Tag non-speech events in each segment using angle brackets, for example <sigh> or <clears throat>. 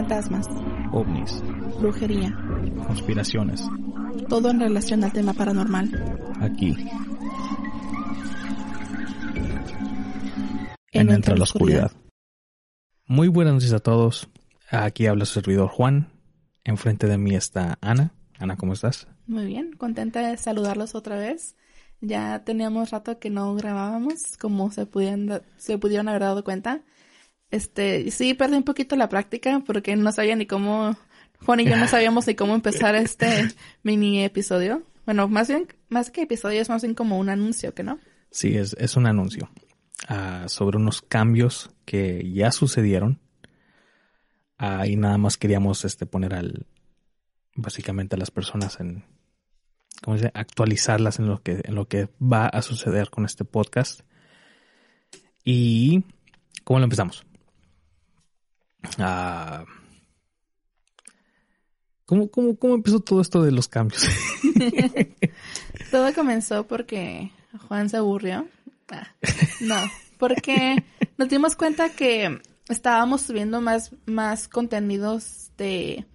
fantasmas, ovnis, brujería, conspiraciones, todo en relación al tema paranormal. aquí. En Entre la Oscuridad. Muy buenas noches a todos. Aquí habla su servidor Juan. Enfrente de mí está Ana. Ana, ¿cómo estás? Muy bien, contenta de saludarlos otra vez. Ya teníamos rato que no grabábamos, como se pudieron, se pudieron haber dado cuenta. Este, sí, perdí un poquito la práctica porque no sabía ni cómo, Juan y yo no sabíamos ni cómo empezar este <laughs> mini episodio. Bueno, más bien, más que episodio, es más bien como un anuncio, ¿que no? Sí, es, es un anuncio ah, sobre unos cambios que ya sucedieron. Ahí nada más queríamos este, poner al, básicamente a las personas en, ¿cómo se dice? Actualizarlas en lo que, en lo que va a suceder con este podcast. Y, ¿cómo lo empezamos? Ah, ¿cómo, cómo, ¿Cómo empezó todo esto de los cambios? <laughs> Todo comenzó porque Juan se aburrió. Ah, no, porque nos dimos cuenta que estábamos subiendo más, más contenidos de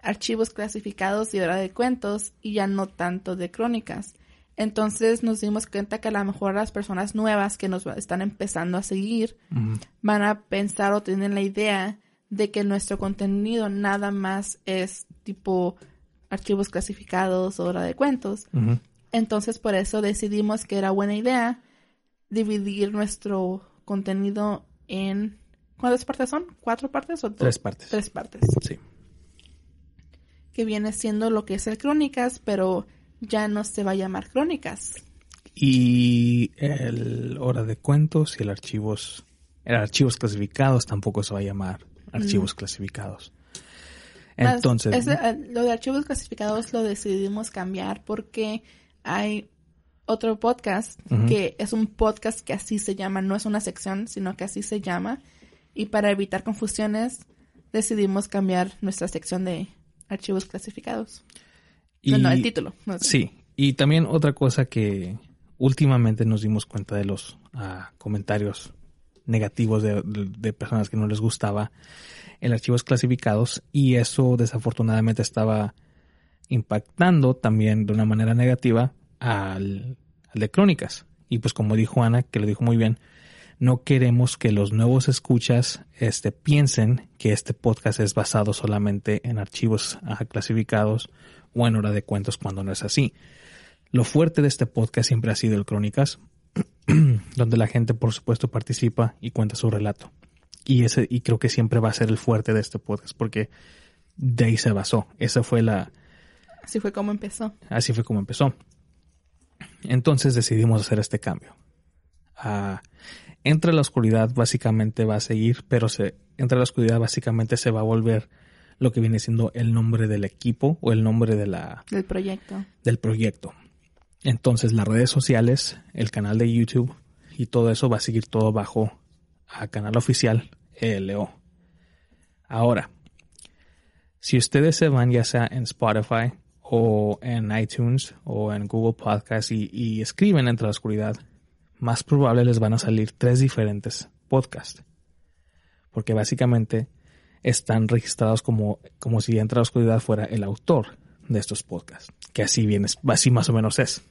archivos clasificados y hora de cuentos y ya no tanto de crónicas. Entonces nos dimos cuenta que a lo mejor las personas nuevas que nos están empezando a seguir van a pensar o tienen la idea de que nuestro contenido nada más es tipo archivos clasificados o hora de cuentos. Entonces por eso decidimos que era buena idea dividir nuestro contenido en ¿cuántas partes son? ¿Cuatro partes o dos? Tres partes. Tres partes. Sí. Que viene siendo lo que es el Crónicas, pero ya no se va a llamar Crónicas. Y el hora de cuentos y el archivos, el archivos clasificados tampoco se va a llamar archivos clasificados. Más- Entonces, eh, lo de archivos clasificados lo decidimos cambiar porque hay otro podcast que es un podcast que así se llama, no es una sección, sino que así se llama. Y para evitar confusiones, decidimos cambiar nuestra sección de archivos clasificados. Y, No, no, el título. no. Sí, y también otra cosa que últimamente nos dimos cuenta de los ah, comentarios negativos de, de- de personas que no les gustaba el archivos clasificados y eso desafortunadamente estaba impactando también de una manera negativa al, al de crónicas. Y pues como dijo Ana, que lo dijo muy bien, no queremos que los nuevos escuchas este, piensen que este podcast es basado solamente en archivos ah, clasificados o en hora de cuentos cuando no es así. Lo fuerte de este podcast siempre ha sido el Crónicas, <clears throat> donde la gente por supuesto participa y cuenta su relato. Y ese y creo que siempre va a ser el fuerte de este podcast porque de ahí se basó. Esa fue la Así fue como empezó. así fue como empezó. Entonces decidimos hacer este cambio. Ah, entre la oscuridad básicamente va a seguir, pero se entre la oscuridad básicamente se va a volver lo que viene siendo el nombre del equipo o el nombre de la Del proyecto. del proyecto. Entonces las redes sociales, el canal de YouTube y todo eso va a seguir todo bajo a canal oficial ELO. Ahora, si ustedes se van ya sea en Spotify o en iTunes o en Google Podcast y, y escriben entre la oscuridad, más probable les van a salir tres diferentes podcasts. Porque básicamente están registrados como, como si entre la oscuridad fuera el autor de estos podcasts, que así bien, así más o menos es.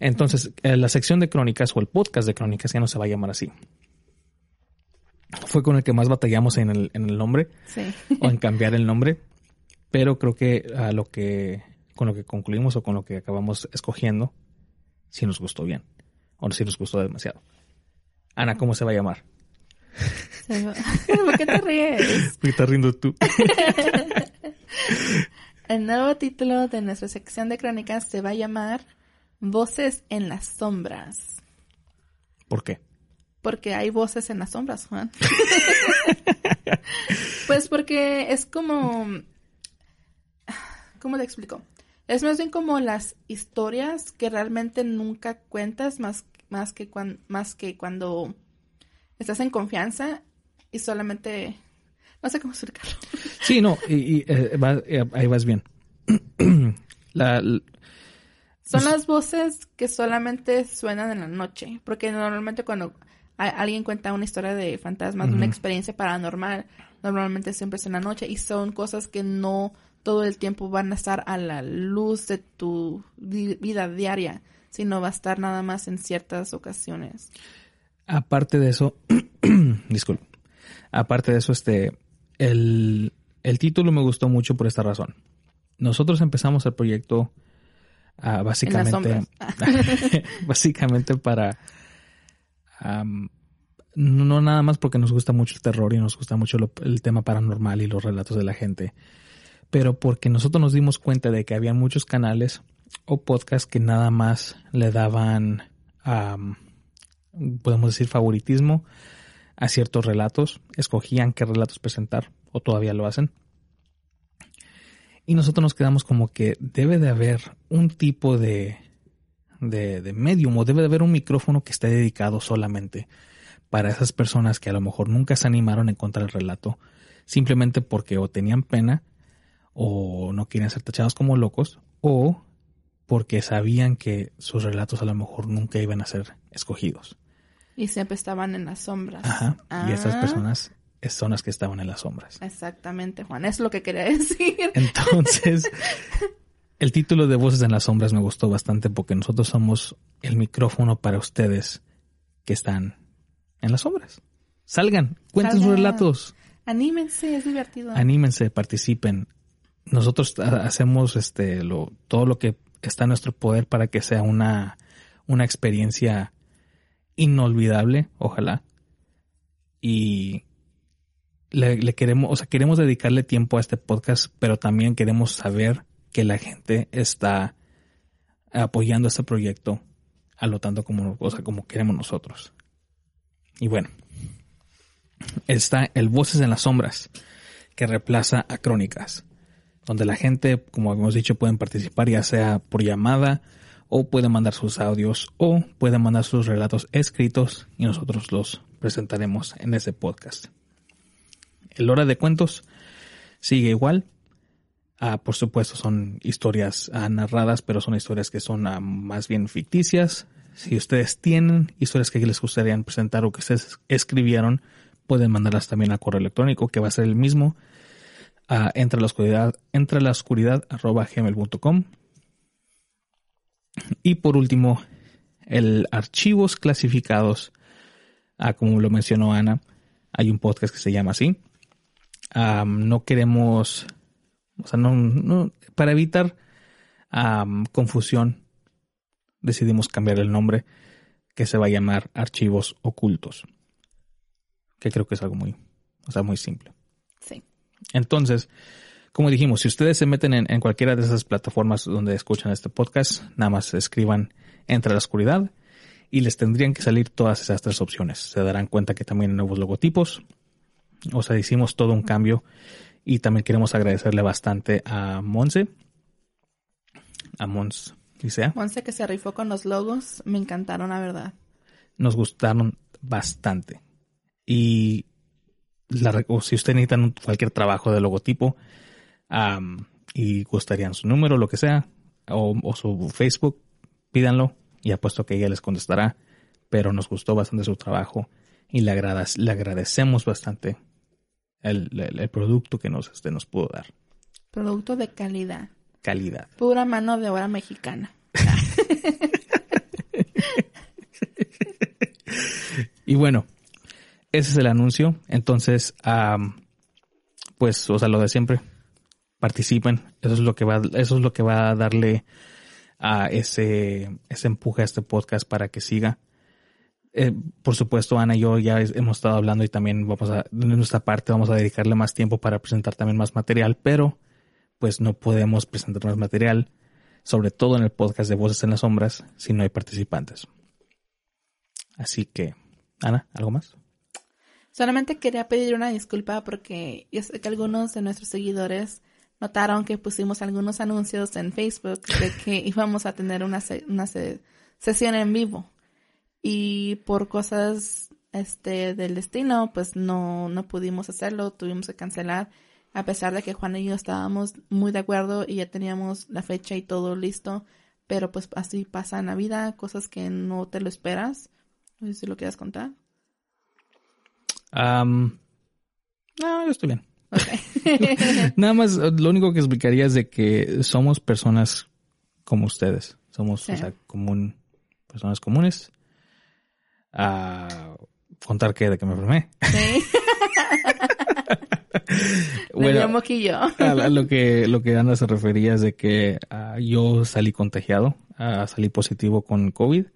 Entonces, eh, la sección de crónicas o el podcast de crónicas ya no se va a llamar así. Fue con el que más batallamos en el, en el nombre Sí. o en <laughs> cambiar el nombre, pero creo que a lo que con lo que concluimos o con lo que acabamos escogiendo, sí nos gustó bien o sí nos gustó demasiado. Ana, ¿cómo se va a llamar? <laughs> ¿Por qué te ríes? Me estás riendo tú. <laughs> El nuevo título de nuestra sección de crónicas se va a llamar Voces en las sombras. ¿Por qué? Porque hay voces en las sombras, Juan. <laughs> pues porque es como... ¿Cómo te explico? Es más bien como las historias que realmente nunca cuentas más, más, que, cuan- más que cuando estás en confianza y solamente... No sé cómo explicarlo. <laughs> Sí, no, y, y, eh, va- eh, ahí vas bien. <clears throat> La- Son Pues- las voces que solamente suenan en la noche, porque normalmente cuando alguien cuenta una historia de fantasmas, una experiencia paranormal, normalmente siempre es en la noche y son cosas que no todo el tiempo van a estar a la luz de tu vida diaria, sino va a estar nada más en ciertas ocasiones. Aparte de eso, <clears throat> disculpe, aparte de eso, este, el, el título me gustó mucho por esta razón. Nosotros empezamos el proyecto uh, básicamente, <laughs> básicamente para no nada más porque nos gusta mucho el terror y nos gusta mucho el tema paranormal y los relatos de la gente, pero porque nosotros nos dimos cuenta de que había muchos canales o podcasts que nada más le daban, podemos decir, favoritismo a ciertos relatos, escogían qué relatos presentar o todavía lo hacen. Y nosotros nos quedamos como que debe de haber un tipo de, de, de medium o debe de haber un micrófono que esté dedicado solamente para esas personas que a lo mejor nunca se animaron en contra del relato, simplemente porque o tenían pena o no quieren ser tachados como locos o porque sabían que sus relatos a lo mejor nunca iban a ser escogidos. Y siempre estaban en las sombras. Ajá. Y esas ah. personas son las que estaban en las sombras. Exactamente, Juan. Es lo que quería <laughs> decir. Entonces, <laughs> el título de Voces en las Sombras me gustó bastante porque nosotros somos el micrófono para ustedes que están en las sombras. Salgan, cuenten sus relatos. Anímense, es divertido. Anímense, participen. Nosotros hacemos este lo, todo lo que está en nuestro poder para que sea una, una experiencia inolvidable, ojalá. Y le, queremos, o sea, queremos dedicarle tiempo a este podcast, pero también queremos saber que la gente está apoyando este proyecto a lo tanto como, o sea, como queremos nosotros. Y bueno, está el Voces en las Sombras, que reemplaza a Crónicas, donde la gente, como hemos dicho, pueden participar ya sea por llamada o pueden mandar sus audios o pueden mandar sus relatos escritos y nosotros los presentaremos en ese podcast. El hora de cuentos sigue igual. Ah, por supuesto son historias ah, narradas, pero son historias que son ah, más bien ficticias. Si ustedes tienen historias que les gustaría presentar o que ustedes escribieron, pueden mandarlas también al correo electrónico que va a ser el mismo. entre la oscuridad, entre la oscuridad arroba gmail.com. Y por último, el archivos clasificados, como lo mencionó Ana, hay un podcast que se llama así no queremos, o sea, no, para evitar confusión, decidimos cambiar el nombre que se va a llamar archivos ocultos. Que creo que es algo muy, o sea, muy simple. Sí. Entonces, como dijimos, si ustedes se meten en, en, cualquiera de esas plataformas donde escuchan este podcast, nada más escriban Entre la Oscuridad y les tendrían que salir todas esas tres opciones. Se darán cuenta que también hay nuevos logotipos, o sea, hicimos todo un cambio y también queremos agradecerle bastante a Monse, a Mons Licea. Monse que se rifó con los logos, me encantaron, la verdad. Nos gustaron bastante. Y la, o si usted necesitan cualquier trabajo de logotipo y gustarían su número, lo que sea, o, su Facebook, pídanlo y apuesto que ella les contestará. Pero nos gustó bastante su trabajo y le, le agradecemos bastante el, producto que nos, este, nos pudo dar. Producto de calidad. Calidad. Pura mano de obra mexicana. <laughs> y bueno, ese es el anuncio. Entonces, pues, o sea, lo de siempre. Participen. Eso es lo que va, eso es lo que va a darle a ese, ese empuje a este podcast para que siga. Eh, por supuesto, Ana y yo ya hemos estado hablando y también vamos a, nuestra parte vamos a dedicarle más tiempo para presentar también más material, pero pues no podemos presentar más material, sobre todo en el podcast de Voces en las Sombras, si no hay participantes. Así que, Ana, ¿algo más? Solamente quería pedir una disculpa porque yo sé que algunos de nuestros seguidores notaron que pusimos algunos anuncios en Facebook de que <laughs> íbamos a tener una, una sesión en vivo. Y por cosas este del destino pues no no pudimos hacerlo tuvimos que cancelar. A pesar de que Juan y yo estábamos muy de acuerdo y ya teníamos la fecha y todo listo pero pues así pasa en la vida cosas que no te lo esperas. No sé si lo quieras contar. No, yo estoy bien. Ok. <laughs> Nada más, lo único que explicaría es de que somos personas como ustedes. Somos, Sí. o sea, común, personas comunes. A contar que de que me enfermé. sí. <laughs> Bueno, a, a lo que lo que Ana se refería es de que ah, yo salí contagiado, ah, salí positivo con COVID.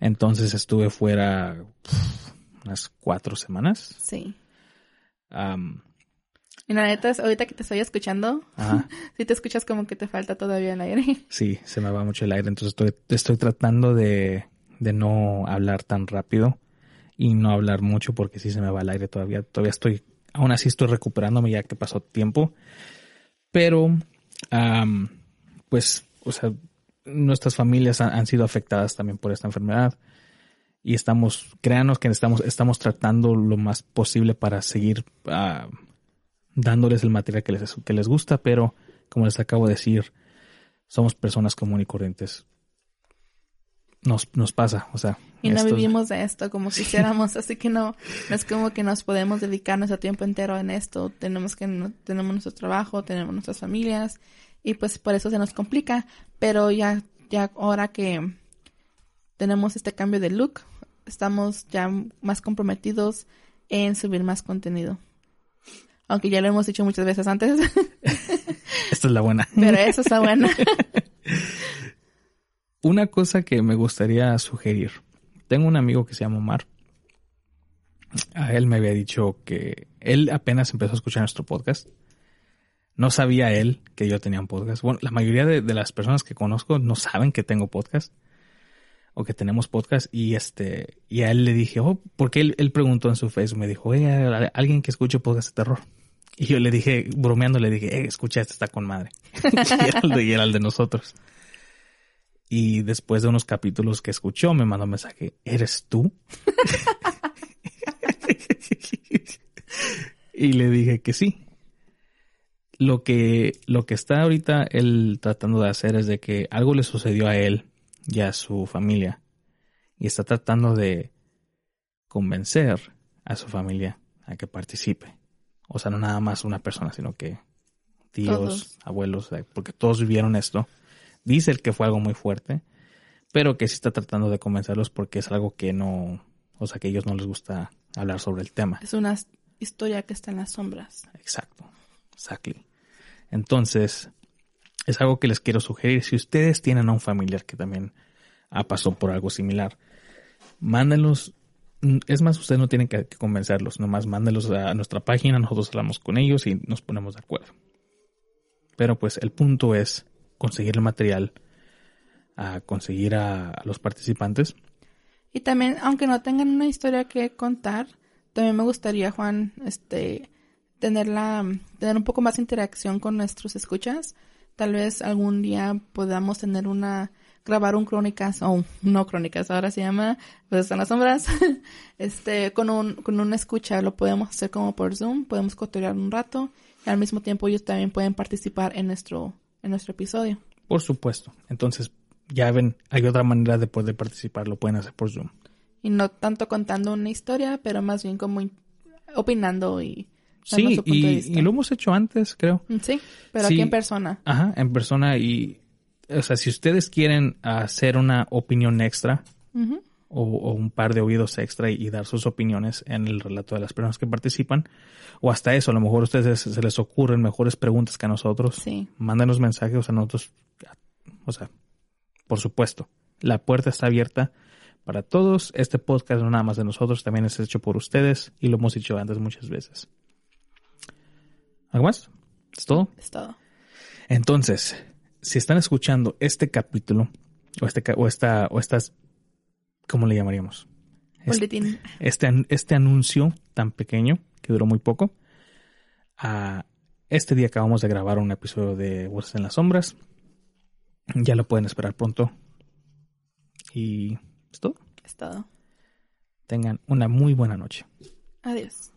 Entonces estuve fuera unas cuatro semanas. Sí. Y la neta, ahorita que te estoy escuchando, <laughs> sí te escuchas como que te falta todavía el aire. <laughs> Sí, se me va mucho el aire, entonces estoy, estoy tratando de, de no hablar tan rápido y no hablar mucho porque sí se me va el aire todavía. Todavía estoy, aún así estoy recuperándome ya que pasó tiempo. Pero, am, pues, o sea, nuestras familias han, han sido afectadas también por esta enfermedad y estamos, créanos que estamos, estamos tratando lo más posible para seguir ah, dándoles el material que les, que les gusta, pero como les acabo de decir, somos personas comunes y corrientes. Nos, nos pasa, o sea. Y no esto- vivimos de esto como <laughs> quisiéramos, así que no, no es como que nos podemos dedicar nuestro tiempo entero en esto. Tenemos que, no- tenemos nuestro trabajo, tenemos nuestras familias y pues por eso se nos complica. Pero ya, ya ahora que tenemos este cambio de look, estamos ya más comprometidos en subir más contenido. Aunque ya lo hemos dicho muchas veces antes, <laughs> Esta es la buena. pero eso está bueno. <laughs> Una cosa que me gustaría sugerir. Tengo un amigo que se llama Omar. A él me había dicho que él apenas empezó a escuchar nuestro podcast. No sabía él que yo tenía un podcast. Bueno, la mayoría de, de las personas que conozco no saben que tengo podcast o que tenemos podcast y este y a él le dije, oh, porque él, él preguntó en su Facebook, me dijo, alguien que escuche podcast de terror. Y yo le dije, bromeando, le dije, eh, escucha, este está con madre. <laughs> y, era el de, y era el de nosotros. Y después de unos capítulos que escuchó, me mandó un mensaje, ¿eres tú? <laughs> y le dije que sí. Lo que, lo que está ahorita él tratando de hacer es de que algo le sucedió a él y a su familia. Y está tratando de convencer a su familia a que participe. O sea, no nada más una persona, sino que tíos, Todos. abuelos, porque todos vivieron esto. Dice el que fue algo muy fuerte, pero que sí está tratando de convencerlos porque es algo que no, o sea, que a ellos no les gusta hablar sobre el tema. Es una historia que está en las sombras. Exacto. Exactly. Entonces, es algo que les quiero sugerir. Si ustedes tienen a un familiar que también ha pasado por algo similar, mándenlos. mm, Es más, ustedes no tienen que, convencerlos, nomás mándenlos a nuestra página, nosotros hablamos con ellos y nos ponemos de acuerdo. Pero pues el punto es conseguir el material, a conseguir a, los participantes. Y también, aunque no tengan una historia que contar, también me gustaría, Juan, este, tener la, tener un poco más interacción con nuestros escuchas. Tal vez algún día podamos tener una, grabar un crónicas, o un- no crónicas, ahora se llama, pues están las sombras, <laughs> este, con un, con una escucha, lo podemos hacer como por Zoom, podemos cotorear un rato, y al mismo tiempo ellos también pueden participar en nuestro, en nuestro episodio. Por supuesto. Entonces, ya ven, hay otra manera de poder participar, lo pueden hacer por Zoom. Y no tanto contando una historia, pero más bien como in- opinando y Sí, y, lo hemos hecho antes, creo. Mm, Sí, pero Sí. aquí en persona. Ajá, en persona y, o sea, si ustedes quieren hacer una opinión extra o, o un par de oídos extra y, y dar sus opiniones en el relato de las personas que participan, o hasta eso, a lo mejor a ustedes se les ocurren mejores preguntas que a nosotros, Sí. mándenos mensajes a nosotros, o sea, por supuesto, la puerta está abierta para todos. Este podcast no nada más de nosotros, también es hecho por ustedes y lo hemos dicho antes muchas veces. ¿Algo más? ¿Es todo? Es todo. Entonces, si están escuchando este capítulo o este o esta o estas ¿cómo le llamaríamos? Este, este, este anuncio tan pequeño que duró muy poco. ah, este día acabamos de grabar un episodio de Voces en las Sombras. Ya lo pueden esperar pronto. Y es todo. Es todo. Tengan una muy buena noche. Adiós.